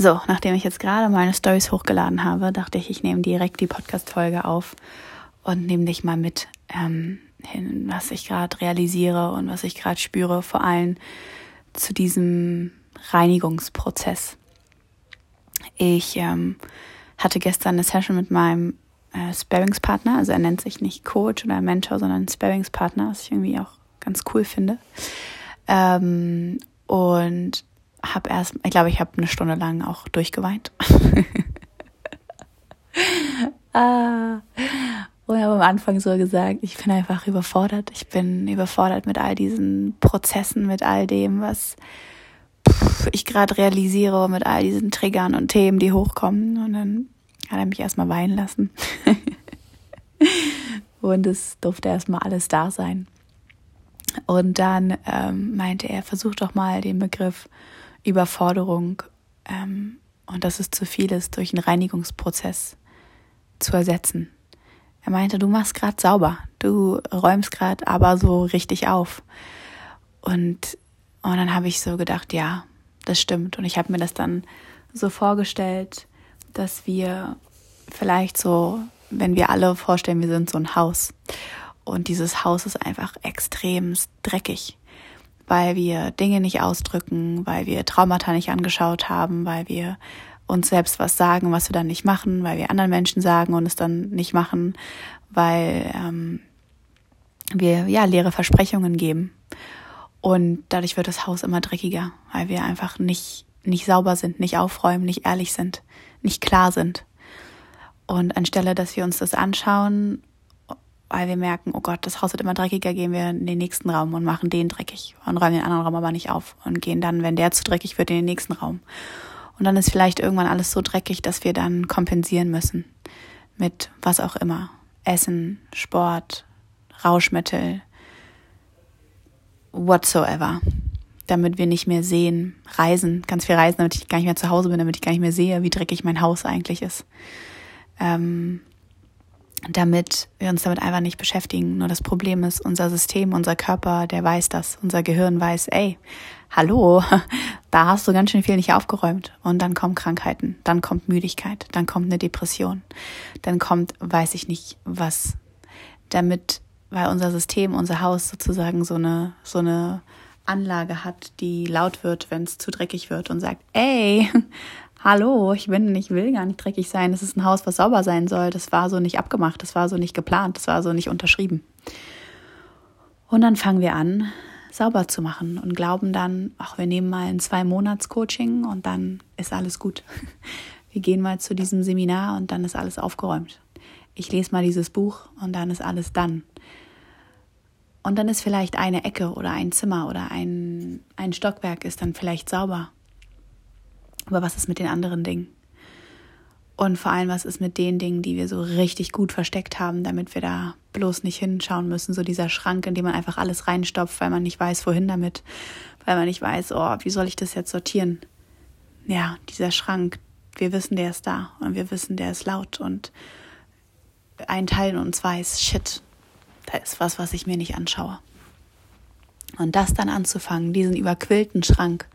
So, nachdem ich jetzt gerade meine Stories hochgeladen habe, dachte ich, ich nehme direkt die Podcast-Folge auf und nehme dich mal mit ähm, hin, was ich gerade realisiere und was ich gerade spüre, vor allem zu diesem Reinigungsprozess. Ich ähm, hatte gestern eine Session mit meinem äh, Sparingspartner, also er nennt sich nicht Coach oder Mentor, sondern Sparingspartner, was ich irgendwie auch ganz cool finde. Ähm, und habe erst, ich glaube, ich habe eine Stunde lang auch durchgeweint. ah, und habe am Anfang so gesagt, ich bin einfach überfordert. Ich bin überfordert mit all diesen Prozessen, mit all dem, was ich gerade realisiere, mit all diesen Triggern und Themen, die hochkommen. Und dann hat er mich erstmal weinen lassen. und es durfte erstmal alles da sein. Und dann ähm, meinte er, versuch doch mal den Begriff Überforderung ähm, und dass es zu viel ist, durch einen Reinigungsprozess zu ersetzen. Er meinte, du machst gerade sauber, du räumst gerade aber so richtig auf. Und, und dann habe ich so gedacht, ja, das stimmt. Und ich habe mir das dann so vorgestellt, dass wir vielleicht so, wenn wir alle vorstellen, wir sind so ein Haus. Und dieses Haus ist einfach extrem dreckig weil wir Dinge nicht ausdrücken, weil wir Traumata nicht angeschaut haben, weil wir uns selbst was sagen, was wir dann nicht machen, weil wir anderen Menschen sagen und es dann nicht machen, weil ähm, wir ja leere Versprechungen geben. Und dadurch wird das Haus immer dreckiger, weil wir einfach nicht, nicht sauber sind, nicht aufräumen, nicht ehrlich sind, nicht klar sind. Und anstelle, dass wir uns das anschauen weil wir merken, oh Gott, das Haus wird immer dreckiger, gehen wir in den nächsten Raum und machen den dreckig und räumen den anderen Raum aber nicht auf und gehen dann, wenn der zu dreckig wird, in den nächsten Raum. Und dann ist vielleicht irgendwann alles so dreckig, dass wir dann kompensieren müssen mit was auch immer. Essen, Sport, Rauschmittel, whatsoever. Damit wir nicht mehr sehen, reisen, ganz viel reisen, damit ich gar nicht mehr zu Hause bin, damit ich gar nicht mehr sehe, wie dreckig mein Haus eigentlich ist. Ähm, damit wir uns damit einfach nicht beschäftigen. Nur das Problem ist, unser System, unser Körper, der weiß das. Unser Gehirn weiß, ey, hallo, da hast du ganz schön viel nicht aufgeräumt. Und dann kommen Krankheiten, dann kommt Müdigkeit, dann kommt eine Depression, dann kommt, weiß ich nicht, was. Damit, weil unser System, unser Haus sozusagen so eine, so eine Anlage hat, die laut wird, wenn es zu dreckig wird und sagt, ey, hallo, ich bin, ich will gar nicht dreckig sein. Das ist ein Haus, was sauber sein soll. Das war so nicht abgemacht, das war so nicht geplant, das war so nicht unterschrieben. Und dann fangen wir an, sauber zu machen und glauben dann, ach, wir nehmen mal ein zwei Monats Coaching und dann ist alles gut. Wir gehen mal zu diesem Seminar und dann ist alles aufgeräumt. Ich lese mal dieses Buch und dann ist alles dann. Und dann ist vielleicht eine Ecke oder ein Zimmer oder ein, ein Stockwerk ist dann vielleicht sauber. Aber was ist mit den anderen Dingen? Und vor allem, was ist mit den Dingen, die wir so richtig gut versteckt haben, damit wir da bloß nicht hinschauen müssen? So dieser Schrank, in dem man einfach alles reinstopft, weil man nicht weiß, wohin damit. Weil man nicht weiß, oh, wie soll ich das jetzt sortieren? Ja, dieser Schrank, wir wissen, der ist da und wir wissen, der ist laut und ein Teil in uns weiß, shit, da ist was, was ich mir nicht anschaue. Und das dann anzufangen, diesen überquillten Schrank,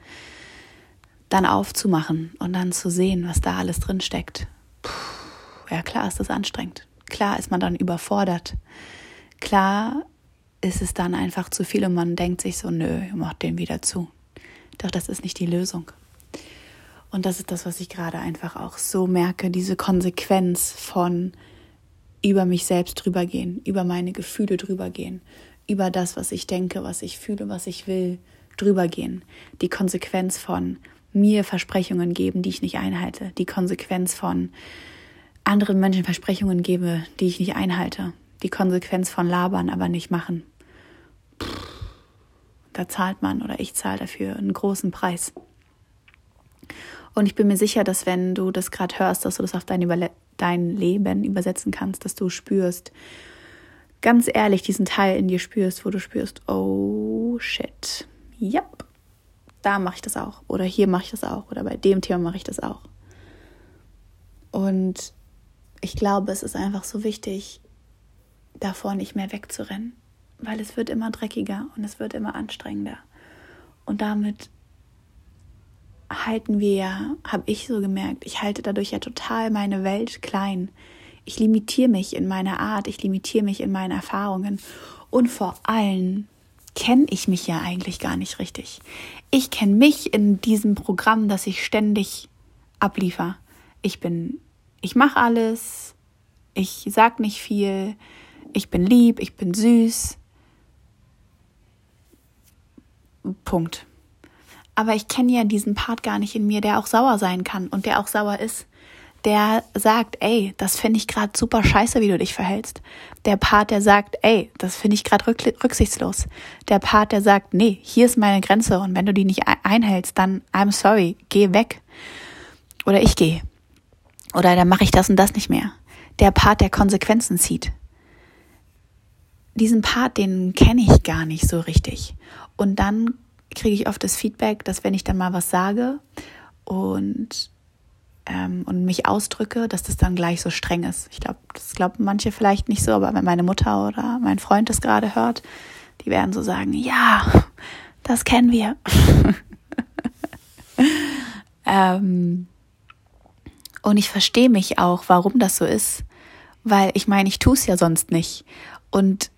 dann aufzumachen und dann zu sehen, was da alles drin steckt. Ja, klar ist das anstrengend. Klar ist man dann überfordert. Klar ist es dann einfach zu viel und man denkt sich so, nö, mach den wieder zu. Doch das ist nicht die Lösung. Und das ist das, was ich gerade einfach auch so merke, diese Konsequenz von über mich selbst drüber gehen, über meine Gefühle drüber gehen, über das, was ich denke, was ich fühle, was ich will, drüber gehen. Die Konsequenz von mir Versprechungen geben, die ich nicht einhalte. Die Konsequenz von anderen Menschen Versprechungen gebe, die ich nicht einhalte. Die Konsequenz von labern, aber nicht machen. Da zahlt man oder ich zahle dafür einen großen Preis. Und ich bin mir sicher, dass wenn du das gerade hörst, dass du das auf dein, Überle dein Leben übersetzen kannst, dass du spürst, ganz ehrlich diesen Teil in dir spürst, wo du spürst, oh shit, yep, da mache ich das auch oder hier mache ich das auch oder bei dem Thema mache ich das auch. Und ich glaube, es ist einfach so wichtig, davor nicht mehr wegzurennen, weil es wird immer dreckiger und es wird immer anstrengender. Und damit halten wir ja, habe ich so gemerkt, ich halte dadurch ja total meine Welt klein. Ich limitiere mich in meiner Art, ich limitiere mich in meinen Erfahrungen und vor allem kenne ich mich ja eigentlich gar nicht richtig. Ich kenne mich in diesem Programm, das ich ständig abliefer. Ich bin, ich mache alles, ich sag nicht viel, ich bin lieb, ich bin süß. Punkt. Aber ich kenne ja diesen Part gar nicht in mir, der auch sauer sein kann und der auch sauer ist. Der sagt, ey, das finde ich gerade super scheiße, wie du dich verhältst. Der Part, der sagt, ey, das finde ich gerade rücksichtslos. Der Part, der sagt, nee, hier ist meine Grenze und wenn du die nicht einhältst, dann I'm sorry, geh weg. Oder ich gehe. Oder dann mache ich das und das nicht mehr. Der Part, der Konsequenzen zieht. Diesen Part, den kenne ich gar nicht so richtig. Und dann kriege ich oft das Feedback, dass wenn ich dann mal was sage und, ähm, und mich ausdrücke, dass das dann gleich so streng ist. Ich glaube, das glauben manche vielleicht nicht so, aber wenn meine Mutter oder mein Freund das gerade hört, die werden so sagen, ja, das kennen wir. ähm, und ich verstehe mich auch, warum das so ist, weil ich meine, ich tue es ja sonst nicht. Und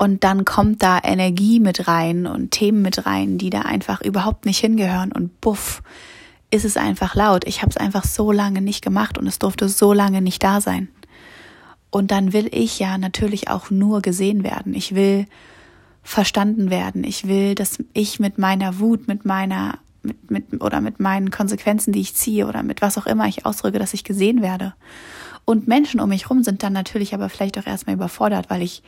und dann kommt da Energie mit rein und Themen mit rein, die da einfach überhaupt nicht hingehören. Und buff, ist es einfach laut. Ich habe es einfach so lange nicht gemacht und es durfte so lange nicht da sein. Und dann will ich ja natürlich auch nur gesehen werden. Ich will verstanden werden. Ich will, dass ich mit meiner Wut, mit meiner, mit, mit, oder mit meinen Konsequenzen, die ich ziehe oder mit was auch immer ich ausdrücke, dass ich gesehen werde. Und Menschen um mich rum sind dann natürlich aber vielleicht auch erstmal überfordert, weil ich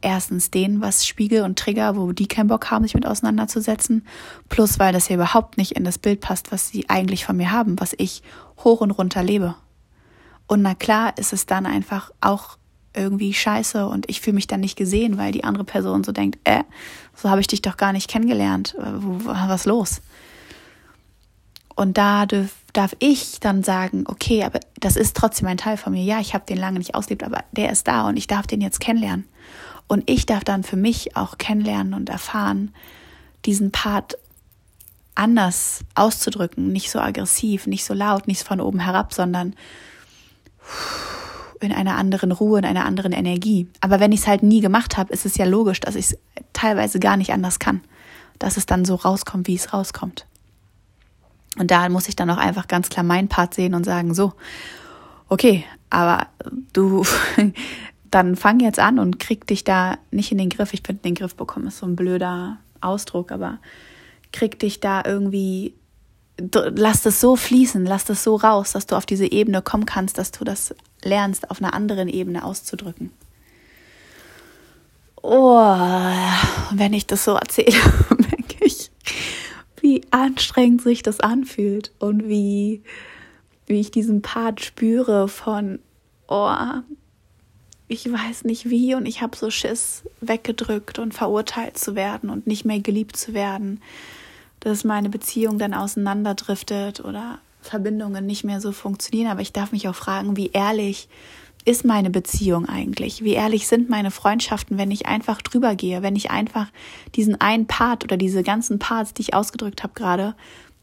erstens denen was Spiegel und Trigger, wo die keinen Bock haben, sich mit auseinanderzusetzen, plus weil das ja überhaupt nicht in das Bild passt, was sie eigentlich von mir haben, was ich hoch und runter lebe. Und na klar ist es dann einfach auch irgendwie scheiße und ich fühle mich dann nicht gesehen, weil die andere Person so denkt, äh, so habe ich dich doch gar nicht kennengelernt, äh, was los? Und da darf, darf ich dann sagen, okay, aber das ist trotzdem ein Teil von mir. Ja, ich habe den lange nicht auslebt, aber der ist da und ich darf den jetzt kennenlernen. Und ich darf dann für mich auch kennenlernen und erfahren, diesen Part anders auszudrücken, nicht so aggressiv, nicht so laut, nicht von oben herab, sondern in einer anderen Ruhe, in einer anderen Energie. Aber wenn ich es halt nie gemacht habe, ist es ja logisch, dass ich es teilweise gar nicht anders kann, dass es dann so rauskommt, wie es rauskommt. Und da muss ich dann auch einfach ganz klar meinen Part sehen und sagen, so, okay, aber du dann fang jetzt an und krieg dich da nicht in den Griff. Ich finde, den Griff bekommen ist so ein blöder Ausdruck, aber krieg dich da irgendwie, lass das so fließen, lass das so raus, dass du auf diese Ebene kommen kannst, dass du das lernst, auf einer anderen Ebene auszudrücken. Oh, wenn ich das so erzähle, merke ich, wie anstrengend sich das anfühlt und wie, wie ich diesen Part spüre von, oh, ich weiß nicht wie und ich habe so Schiss weggedrückt und verurteilt zu werden und nicht mehr geliebt zu werden, dass meine Beziehung dann auseinanderdriftet oder Verbindungen nicht mehr so funktionieren. Aber ich darf mich auch fragen, wie ehrlich ist meine Beziehung eigentlich? Wie ehrlich sind meine Freundschaften, wenn ich einfach drüber gehe, wenn ich einfach diesen einen Part oder diese ganzen Parts, die ich ausgedrückt habe gerade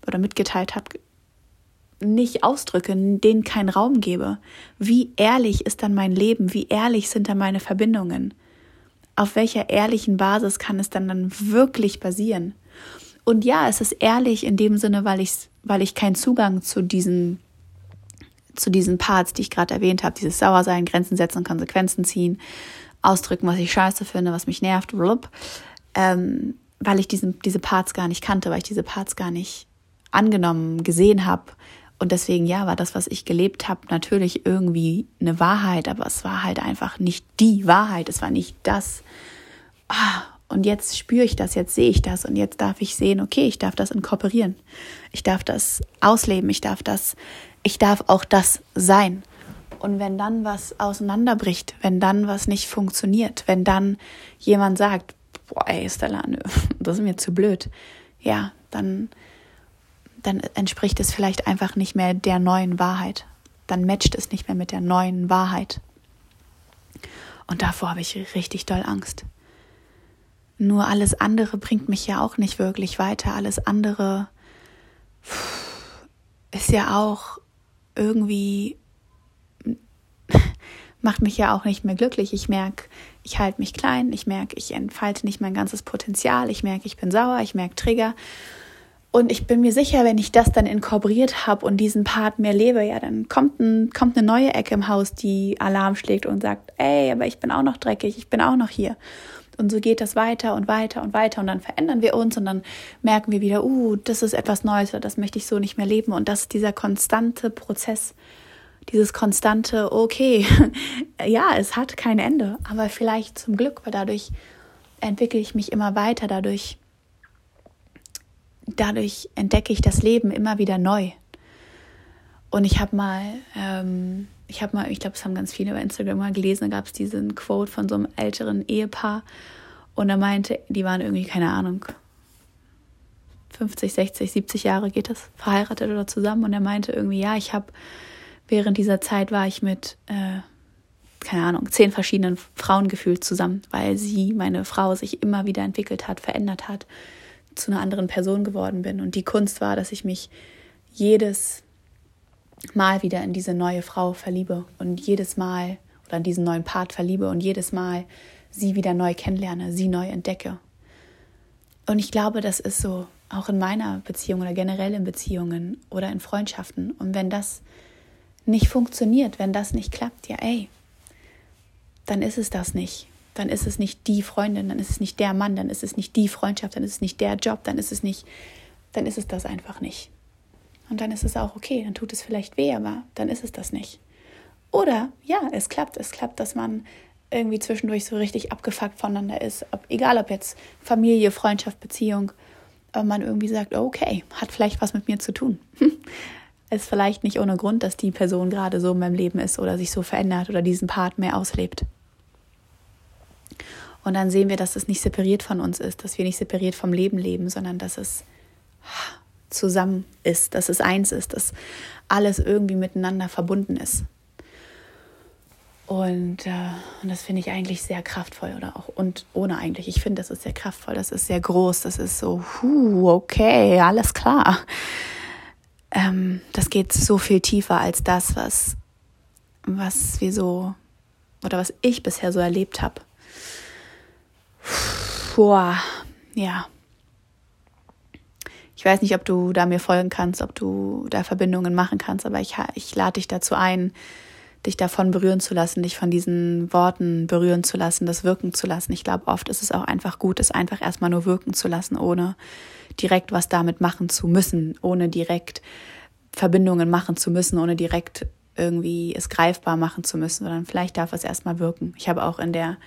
oder mitgeteilt habe, nicht ausdrücke, denen keinen Raum gebe? Wie ehrlich ist dann mein Leben? Wie ehrlich sind dann meine Verbindungen? Auf welcher ehrlichen Basis kann es dann, dann wirklich basieren? Und ja, es ist ehrlich in dem Sinne, weil ich, weil ich keinen Zugang zu diesen, zu diesen Parts, die ich gerade erwähnt habe, dieses Sauersein, Grenzen setzen, Konsequenzen ziehen, ausdrücken, was ich scheiße finde, was mich nervt, blub, ähm, weil ich diesen, diese Parts gar nicht kannte, weil ich diese Parts gar nicht angenommen, gesehen habe, und deswegen, ja, war das, was ich gelebt habe, natürlich irgendwie eine Wahrheit, aber es war halt einfach nicht die Wahrheit. Es war nicht das. Ah, und jetzt spüre ich das, jetzt sehe ich das und jetzt darf ich sehen, okay, ich darf das inkorporieren. Ich darf das ausleben, ich darf das, ich darf auch das sein. Und wenn dann was auseinanderbricht, wenn dann was nicht funktioniert, wenn dann jemand sagt, boah, ey, Stella, nö, das ist mir zu blöd, ja, dann dann entspricht es vielleicht einfach nicht mehr der neuen Wahrheit. Dann matcht es nicht mehr mit der neuen Wahrheit. Und davor habe ich richtig doll Angst. Nur alles andere bringt mich ja auch nicht wirklich weiter. Alles andere ist ja auch irgendwie, macht mich ja auch nicht mehr glücklich. Ich merke, ich halte mich klein, ich merke, ich entfalte nicht mein ganzes Potenzial, ich merke, ich bin sauer, ich merke Trigger. Und ich bin mir sicher, wenn ich das dann inkorporiert habe und diesen Part mehr lebe, ja, dann kommt, ein, kommt eine neue Ecke im Haus, die Alarm schlägt und sagt, ey, aber ich bin auch noch dreckig, ich bin auch noch hier. Und so geht das weiter und weiter und weiter und dann verändern wir uns und dann merken wir wieder, uh, das ist etwas Neues das möchte ich so nicht mehr leben. Und das ist dieser konstante Prozess, dieses konstante, okay, ja, es hat kein Ende, aber vielleicht zum Glück, weil dadurch entwickle ich mich immer weiter, dadurch dadurch entdecke ich das Leben immer wieder neu. Und ich habe mal, ähm, ich habe mal, ich glaube, es haben ganz viele über Instagram mal gelesen, da gab es diesen Quote von so einem älteren Ehepaar. Und er meinte, die waren irgendwie, keine Ahnung, 50, 60, 70 Jahre geht das, verheiratet oder zusammen. Und er meinte irgendwie, ja, ich habe, während dieser Zeit war ich mit, äh, keine Ahnung, zehn verschiedenen Frauen gefühlt zusammen, weil sie, meine Frau, sich immer wieder entwickelt hat, verändert hat zu einer anderen Person geworden bin. Und die Kunst war, dass ich mich jedes Mal wieder in diese neue Frau verliebe und jedes Mal oder in diesen neuen Part verliebe und jedes Mal sie wieder neu kennenlerne, sie neu entdecke. Und ich glaube, das ist so auch in meiner Beziehung oder generell in Beziehungen oder in Freundschaften. Und wenn das nicht funktioniert, wenn das nicht klappt, ja, ey, dann ist es das nicht dann ist es nicht die Freundin, dann ist es nicht der Mann, dann ist es nicht die Freundschaft, dann ist es nicht der Job, dann ist es nicht, dann ist es das einfach nicht. Und dann ist es auch okay, dann tut es vielleicht weh, aber dann ist es das nicht. Oder ja, es klappt, es klappt, dass man irgendwie zwischendurch so richtig abgefuckt voneinander ist, ob, egal ob jetzt Familie, Freundschaft, Beziehung, aber man irgendwie sagt, okay, hat vielleicht was mit mir zu tun. ist vielleicht nicht ohne Grund, dass die Person gerade so in meinem Leben ist oder sich so verändert oder diesen Part mehr auslebt. Und dann sehen wir, dass es nicht separiert von uns ist, dass wir nicht separiert vom Leben leben, sondern dass es zusammen ist, dass es eins ist, dass alles irgendwie miteinander verbunden ist. Und, äh, und das finde ich eigentlich sehr kraftvoll oder auch und ohne eigentlich. Ich finde, das ist sehr kraftvoll, das ist sehr groß, das ist so, huh, okay, alles klar. Ähm, das geht so viel tiefer als das, was, was wir so oder was ich bisher so erlebt habe. Boah, ja. Ich weiß nicht, ob du da mir folgen kannst, ob du da Verbindungen machen kannst, aber ich, ich lade dich dazu ein, dich davon berühren zu lassen, dich von diesen Worten berühren zu lassen, das wirken zu lassen. Ich glaube, oft ist es auch einfach gut, es einfach erstmal nur wirken zu lassen, ohne direkt was damit machen zu müssen, ohne direkt Verbindungen machen zu müssen, ohne direkt irgendwie es greifbar machen zu müssen, sondern vielleicht darf es erstmal wirken. Ich habe auch in der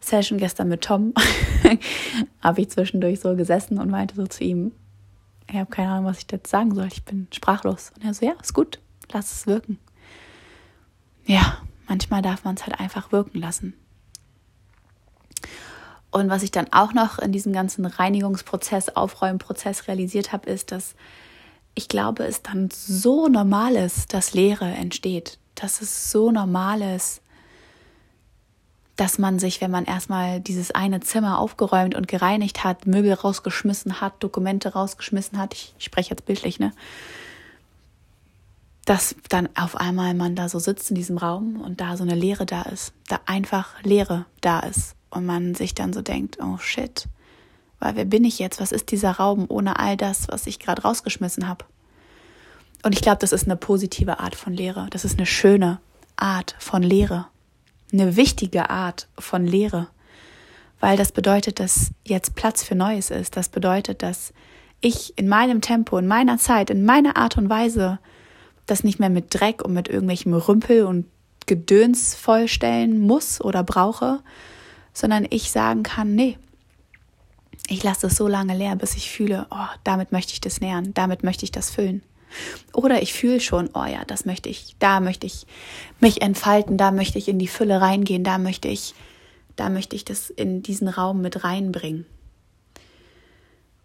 Session gestern mit Tom, habe ich zwischendurch so gesessen und meinte so zu ihm, ich habe keine Ahnung, was ich jetzt sagen soll, ich bin sprachlos. Und er so, ja, ist gut, lass es wirken. Ja, manchmal darf man es halt einfach wirken lassen. Und was ich dann auch noch in diesem ganzen Reinigungsprozess, Aufräumprozess realisiert habe, ist, dass ich glaube, es dann so normal ist, dass Leere entsteht. Dass es so normal ist, dass man sich, wenn man erstmal dieses eine Zimmer aufgeräumt und gereinigt hat, Möbel rausgeschmissen hat, Dokumente rausgeschmissen hat, ich, ich spreche jetzt bildlich, ne? Dass dann auf einmal man da so sitzt in diesem Raum und da so eine Leere da ist, da einfach Leere da ist und man sich dann so denkt, oh shit, weil wer bin ich jetzt? Was ist dieser Raum ohne all das, was ich gerade rausgeschmissen habe? Und ich glaube, das ist eine positive Art von Lehre. Das ist eine schöne Art von Lehre eine wichtige Art von Lehre, weil das bedeutet, dass jetzt Platz für Neues ist. Das bedeutet, dass ich in meinem Tempo, in meiner Zeit, in meiner Art und Weise das nicht mehr mit Dreck und mit irgendwelchem Rümpel und Gedöns vollstellen muss oder brauche, sondern ich sagen kann, nee, ich lasse es so lange leer, bis ich fühle, oh, damit möchte ich das nähern, damit möchte ich das füllen. Oder ich fühle schon, oh ja, das möchte ich, da möchte ich mich entfalten, da möchte ich in die Fülle reingehen, da möchte ich, da möchte ich das in diesen Raum mit reinbringen.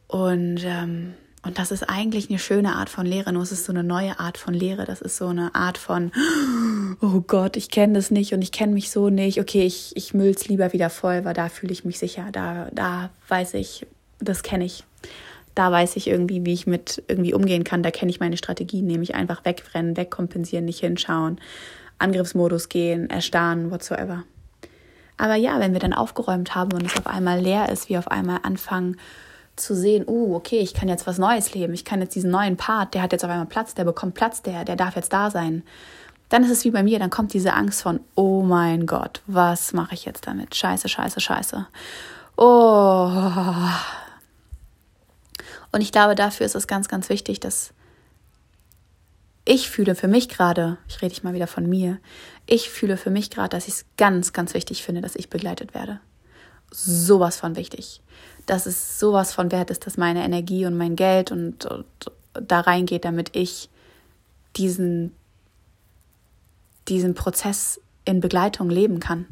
Und, ähm, und das ist eigentlich eine schöne Art von Lehre, nur es ist so eine neue Art von Lehre. Das ist so eine Art von, oh Gott, ich kenne das nicht und ich kenne mich so nicht. Okay, ich, ich müll's lieber wieder voll, weil da fühle ich mich sicher. Da, da weiß ich, das kenne ich. Da weiß ich irgendwie, wie ich mit irgendwie umgehen kann. Da kenne ich meine Strategien, nämlich einfach wegrennen, wegkompensieren, nicht hinschauen, Angriffsmodus gehen, erstarren, whatsoever. Aber ja, wenn wir dann aufgeräumt haben und es auf einmal leer ist, wir auf einmal anfangen zu sehen, uh, okay, ich kann jetzt was Neues leben, ich kann jetzt diesen neuen Part, der hat jetzt auf einmal Platz, der bekommt Platz, der, der darf jetzt da sein. Dann ist es wie bei mir, dann kommt diese Angst von, oh mein Gott, was mache ich jetzt damit? Scheiße, scheiße, scheiße. Oh. Und ich glaube, dafür ist es ganz, ganz wichtig, dass ich fühle für mich gerade, ich rede ich mal wieder von mir, ich fühle für mich gerade, dass ich es ganz, ganz wichtig finde, dass ich begleitet werde. Sowas von wichtig. Dass es sowas von wert ist, dass meine Energie und mein Geld und, und da reingeht, damit ich diesen, diesen Prozess in Begleitung leben kann,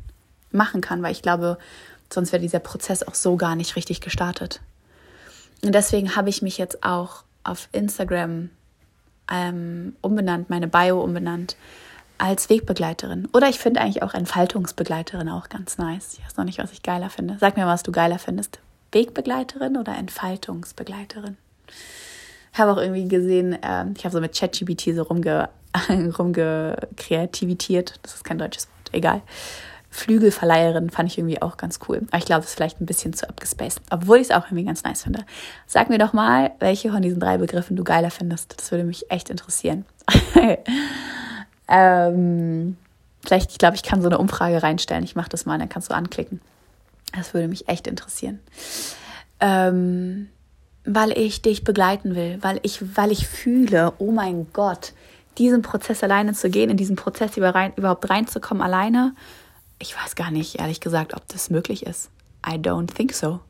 machen kann, weil ich glaube, sonst wäre dieser Prozess auch so gar nicht richtig gestartet. Und deswegen habe ich mich jetzt auch auf Instagram ähm, umbenannt, meine Bio umbenannt als Wegbegleiterin. Oder ich finde eigentlich auch Entfaltungsbegleiterin auch ganz nice. Ich weiß noch nicht, was ich geiler finde. Sag mir, was du geiler findest. Wegbegleiterin oder Entfaltungsbegleiterin? Ich habe auch irgendwie gesehen, äh, ich habe so mit ChatGPT so rumge, rumgekreativitiert. Das ist kein deutsches Wort, egal. Flügelverleiherin fand ich irgendwie auch ganz cool. Aber ich glaube, es ist vielleicht ein bisschen zu abgespaced. Obwohl ich es auch irgendwie ganz nice finde. Sag mir doch mal, welche von diesen drei Begriffen du geiler findest. Das würde mich echt interessieren. ähm, vielleicht, ich glaube, ich kann so eine Umfrage reinstellen. Ich mache das mal, dann kannst du anklicken. Das würde mich echt interessieren. Ähm, weil ich dich begleiten will, weil ich, weil ich fühle, oh mein Gott, diesen Prozess alleine zu gehen, in diesen Prozess überhaupt reinzukommen alleine ich weiß gar nicht, ehrlich gesagt, ob das möglich ist. I don't think so.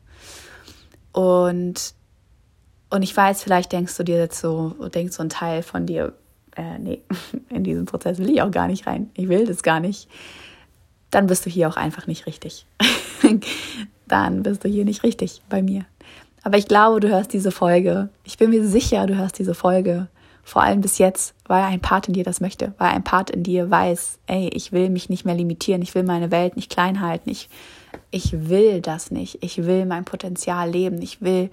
Und, und ich weiß, vielleicht denkst du dir jetzt so, denkst so ein Teil von dir, äh, nee, in diesen Prozess will ich auch gar nicht rein. Ich will das gar nicht. Dann bist du hier auch einfach nicht richtig. Dann bist du hier nicht richtig bei mir. Aber ich glaube, du hörst diese Folge. Ich bin mir sicher, du hörst diese Folge vor allem bis jetzt, weil ein Part in dir das möchte, weil ein Part in dir weiß, ey, ich will mich nicht mehr limitieren, ich will meine Welt nicht klein halten, ich, ich will das nicht, ich will mein Potenzial leben, ich will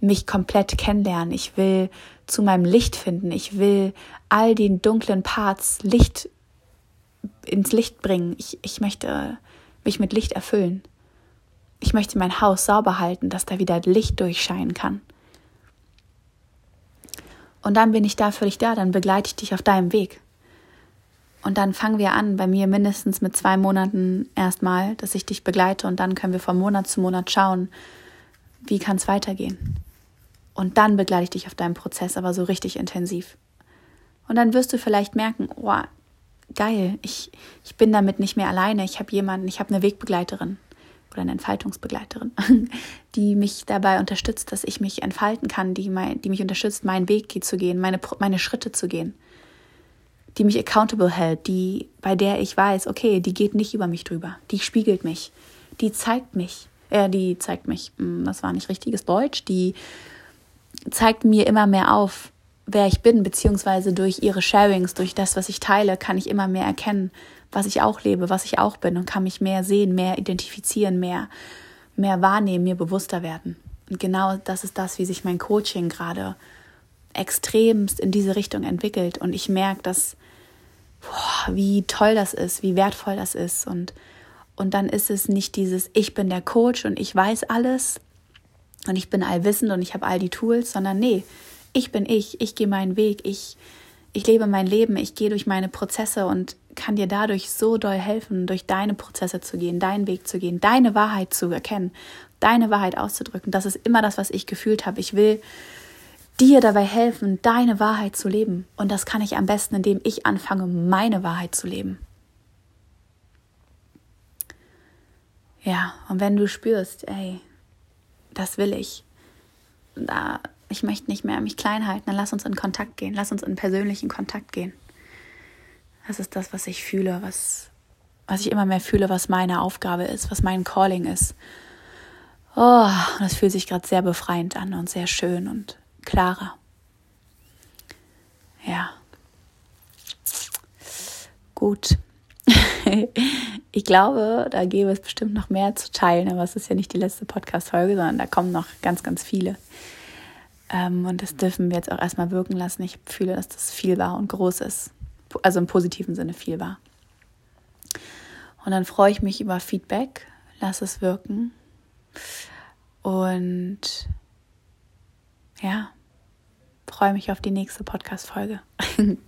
mich komplett kennenlernen, ich will zu meinem Licht finden, ich will all den dunklen Parts Licht ins Licht bringen, ich, ich möchte mich mit Licht erfüllen. Ich möchte mein Haus sauber halten, dass da wieder Licht durchscheinen kann. Und dann bin ich da für dich da, dann begleite ich dich auf deinem Weg. Und dann fangen wir an, bei mir mindestens mit zwei Monaten erstmal, dass ich dich begleite und dann können wir von Monat zu Monat schauen, wie kann es weitergehen. Und dann begleite ich dich auf deinem Prozess, aber so richtig intensiv. Und dann wirst du vielleicht merken, oh, geil, ich, ich bin damit nicht mehr alleine, ich habe jemanden, ich habe eine Wegbegleiterin oder eine Entfaltungsbegleiterin, die mich dabei unterstützt, dass ich mich entfalten kann, die, mein, die mich unterstützt, meinen Weg zu gehen, meine, meine Schritte zu gehen, die mich accountable hält, die, bei der ich weiß, okay, die geht nicht über mich drüber, die spiegelt mich, die zeigt mich, äh, die zeigt mich, hm, das war nicht richtiges Deutsch, die zeigt mir immer mehr auf, wer ich bin, beziehungsweise durch ihre Sharings, durch das, was ich teile, kann ich immer mehr erkennen, was ich auch lebe, was ich auch bin und kann mich mehr sehen, mehr identifizieren, mehr, mehr wahrnehmen, mir bewusster werden. Und genau das ist das, wie sich mein Coaching gerade extremst in diese Richtung entwickelt. Und ich merke, dass, boah, wie toll das ist, wie wertvoll das ist. Und, und dann ist es nicht dieses, ich bin der Coach und ich weiß alles und ich bin allwissend und ich habe all die Tools, sondern nee, ich bin ich, ich gehe meinen Weg, ich, ich lebe mein Leben, ich gehe durch meine Prozesse und kann dir dadurch so doll helfen, durch deine Prozesse zu gehen, deinen Weg zu gehen, deine Wahrheit zu erkennen, deine Wahrheit auszudrücken. Das ist immer das, was ich gefühlt habe. Ich will dir dabei helfen, deine Wahrheit zu leben. Und das kann ich am besten, indem ich anfange, meine Wahrheit zu leben. Ja, und wenn du spürst, ey, das will ich, da ich möchte nicht mehr mich klein halten, dann lass uns in Kontakt gehen, lass uns in persönlichen Kontakt gehen. Das ist das, was ich fühle, was, was ich immer mehr fühle, was meine Aufgabe ist, was mein Calling ist. Oh, das fühlt sich gerade sehr befreiend an und sehr schön und klarer. Ja. Gut. ich glaube, da gäbe es bestimmt noch mehr zu teilen, aber es ist ja nicht die letzte Podcast-Folge, sondern da kommen noch ganz, ganz viele. Ähm, und das dürfen wir jetzt auch erstmal wirken lassen. Ich fühle, dass das viel war und groß ist. Also im positiven Sinne viel war. Und dann freue ich mich über Feedback, lass es wirken. Und ja, freue mich auf die nächste Podcast-Folge.